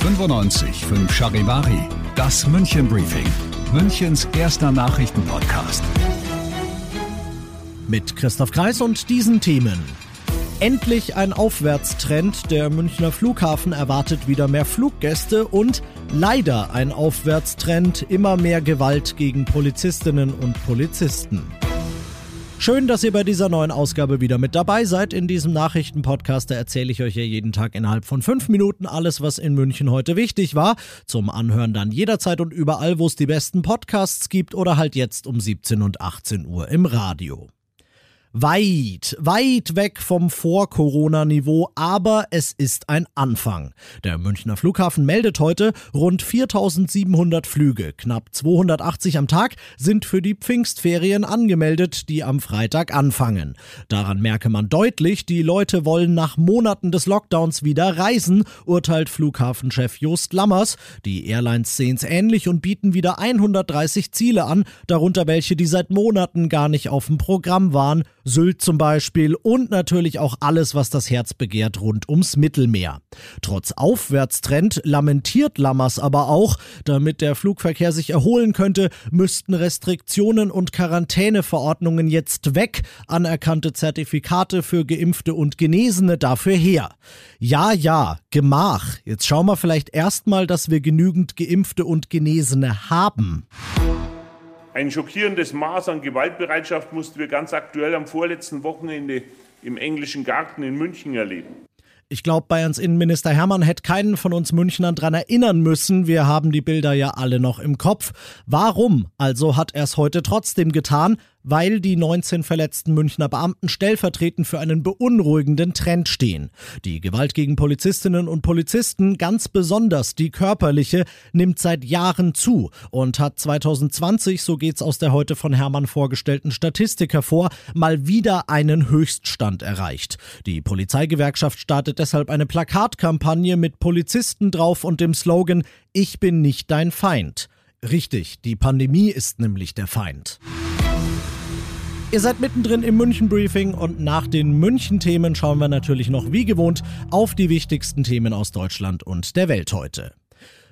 95 Charivari, das München Briefing, Münchens erster Nachrichtenpodcast. Mit Christoph Kreis und diesen Themen. Endlich ein Aufwärtstrend. Der Münchner Flughafen erwartet wieder mehr Fluggäste und leider ein Aufwärtstrend. Immer mehr Gewalt gegen Polizistinnen und Polizisten. Schön, dass ihr bei dieser neuen Ausgabe wieder mit dabei seid. In diesem Nachrichtenpodcast erzähle ich euch ja jeden Tag innerhalb von fünf Minuten alles, was in München heute wichtig war. Zum Anhören dann jederzeit und überall, wo es die besten Podcasts gibt oder halt jetzt um 17 und 18 Uhr im Radio weit, weit weg vom Vor-Corona-Niveau, aber es ist ein Anfang. Der Münchner Flughafen meldet heute rund 4700 Flüge, knapp 280 am Tag sind für die Pfingstferien angemeldet, die am Freitag anfangen. Daran merke man deutlich, die Leute wollen nach Monaten des Lockdowns wieder reisen, urteilt Flughafenchef Jost Lammers. Die Airlines sehen es ähnlich und bieten wieder 130 Ziele an, darunter welche, die seit Monaten gar nicht auf dem Programm waren. Sylt zum Beispiel und natürlich auch alles, was das Herz begehrt rund ums Mittelmeer. Trotz Aufwärtstrend lamentiert Lammers aber auch, damit der Flugverkehr sich erholen könnte, müssten Restriktionen und Quarantäneverordnungen jetzt weg, anerkannte Zertifikate für Geimpfte und Genesene dafür her. Ja, ja, Gemach. Jetzt schauen wir vielleicht erstmal, dass wir genügend Geimpfte und Genesene haben. Ein schockierendes Maß an Gewaltbereitschaft mussten wir ganz aktuell am vorletzten Wochenende im englischen Garten in München erleben. Ich glaube, Bayerns Innenminister Hermann hätte keinen von uns Münchnern dran erinnern müssen. Wir haben die Bilder ja alle noch im Kopf. Warum also hat er es heute trotzdem getan? Weil die 19 verletzten Münchner Beamten stellvertretend für einen beunruhigenden Trend stehen. Die Gewalt gegen Polizistinnen und Polizisten, ganz besonders die körperliche, nimmt seit Jahren zu und hat 2020, so geht's aus der heute von Hermann vorgestellten Statistik hervor, mal wieder einen Höchststand erreicht. Die Polizeigewerkschaft startet deshalb eine Plakatkampagne mit Polizisten drauf und dem Slogan Ich bin nicht dein Feind. Richtig, die Pandemie ist nämlich der Feind. Ihr seid mittendrin im München-Briefing und nach den München-Themen schauen wir natürlich noch wie gewohnt auf die wichtigsten Themen aus Deutschland und der Welt heute.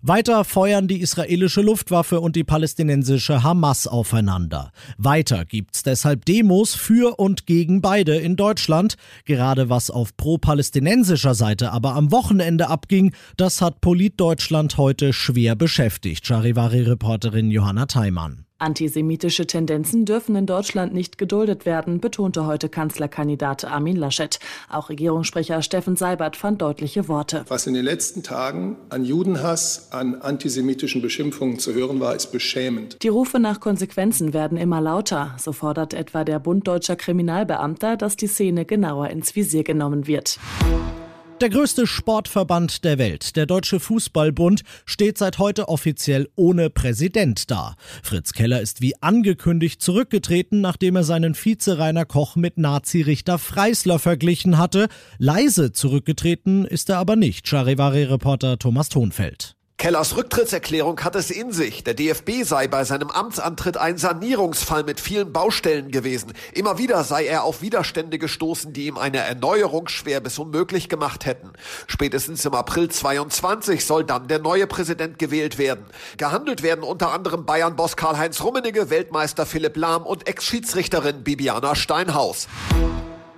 Weiter feuern die israelische Luftwaffe und die palästinensische Hamas aufeinander. Weiter gibt's deshalb Demos für und gegen beide in Deutschland. Gerade was auf pro-palästinensischer Seite aber am Wochenende abging, das hat Polit Deutschland heute schwer beschäftigt. Charivari-Reporterin Johanna Theimann. Antisemitische Tendenzen dürfen in Deutschland nicht geduldet werden, betonte heute Kanzlerkandidat Armin Laschet. Auch Regierungssprecher Steffen Seibert fand deutliche Worte. Was in den letzten Tagen an Judenhass, an antisemitischen Beschimpfungen zu hören war, ist beschämend. Die Rufe nach Konsequenzen werden immer lauter. So fordert etwa der Bund deutscher Kriminalbeamter, dass die Szene genauer ins Visier genommen wird. Der größte Sportverband der Welt, der Deutsche Fußballbund, steht seit heute offiziell ohne Präsident da. Fritz Keller ist wie angekündigt zurückgetreten, nachdem er seinen Vize Rainer Koch mit Nazi-Richter Freisler verglichen hatte. Leise zurückgetreten ist er aber nicht, Charivari-Reporter Thomas Thonfeld. Kellers Rücktrittserklärung hat es in sich. Der DFB sei bei seinem Amtsantritt ein Sanierungsfall mit vielen Baustellen gewesen. Immer wieder sei er auf Widerstände gestoßen, die ihm eine Erneuerung schwer bis unmöglich gemacht hätten. Spätestens im April 22 soll dann der neue Präsident gewählt werden. Gehandelt werden unter anderem Bayern-Boss Karl-Heinz Rummenigge, Weltmeister Philipp Lahm und Ex-Schiedsrichterin Bibiana Steinhaus.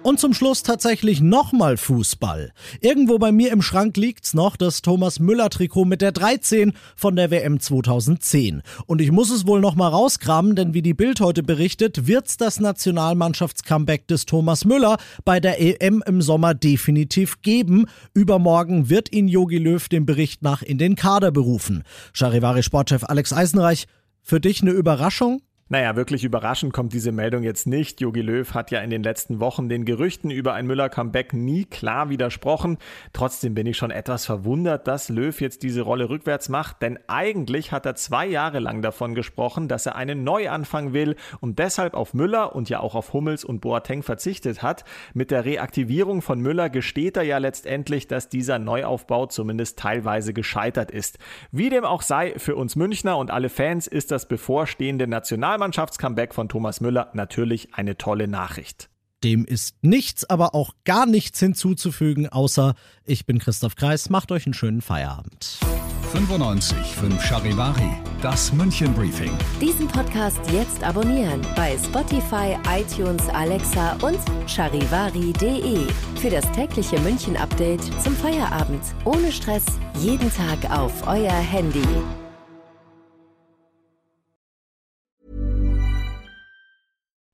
Und zum Schluss tatsächlich nochmal Fußball. Irgendwo bei mir im Schrank liegt's noch das Thomas Müller Trikot mit der 13 von der WM 2010. Und ich muss es wohl nochmal rauskramen, denn wie die Bild heute berichtet, wird's das Nationalmannschafts-Comeback des Thomas Müller bei der EM im Sommer definitiv geben. Übermorgen wird ihn Jogi Löw dem Bericht nach in den Kader berufen. Charivari Sportchef Alex Eisenreich, für dich eine Überraschung? Naja, wirklich überraschend kommt diese Meldung jetzt nicht. Jogi Löw hat ja in den letzten Wochen den Gerüchten über ein Müller-Comeback nie klar widersprochen. Trotzdem bin ich schon etwas verwundert, dass Löw jetzt diese Rolle rückwärts macht, denn eigentlich hat er zwei Jahre lang davon gesprochen, dass er einen Neuanfang will und deshalb auf Müller und ja auch auf Hummels und Boateng verzichtet hat. Mit der Reaktivierung von Müller gesteht er ja letztendlich, dass dieser Neuaufbau zumindest teilweise gescheitert ist. Wie dem auch sei, für uns Münchner und alle Fans ist das bevorstehende National Nationalmannschafts-Comeback von Thomas Müller natürlich eine tolle Nachricht. Dem ist nichts, aber auch gar nichts hinzuzufügen, außer ich bin Christoph Kreis. Macht euch einen schönen Feierabend. 95 5 Charivari, das München Briefing. Diesen Podcast jetzt abonnieren bei Spotify, iTunes, Alexa und charivari.de. Für das tägliche München Update zum Feierabend. Ohne Stress, jeden Tag auf euer Handy.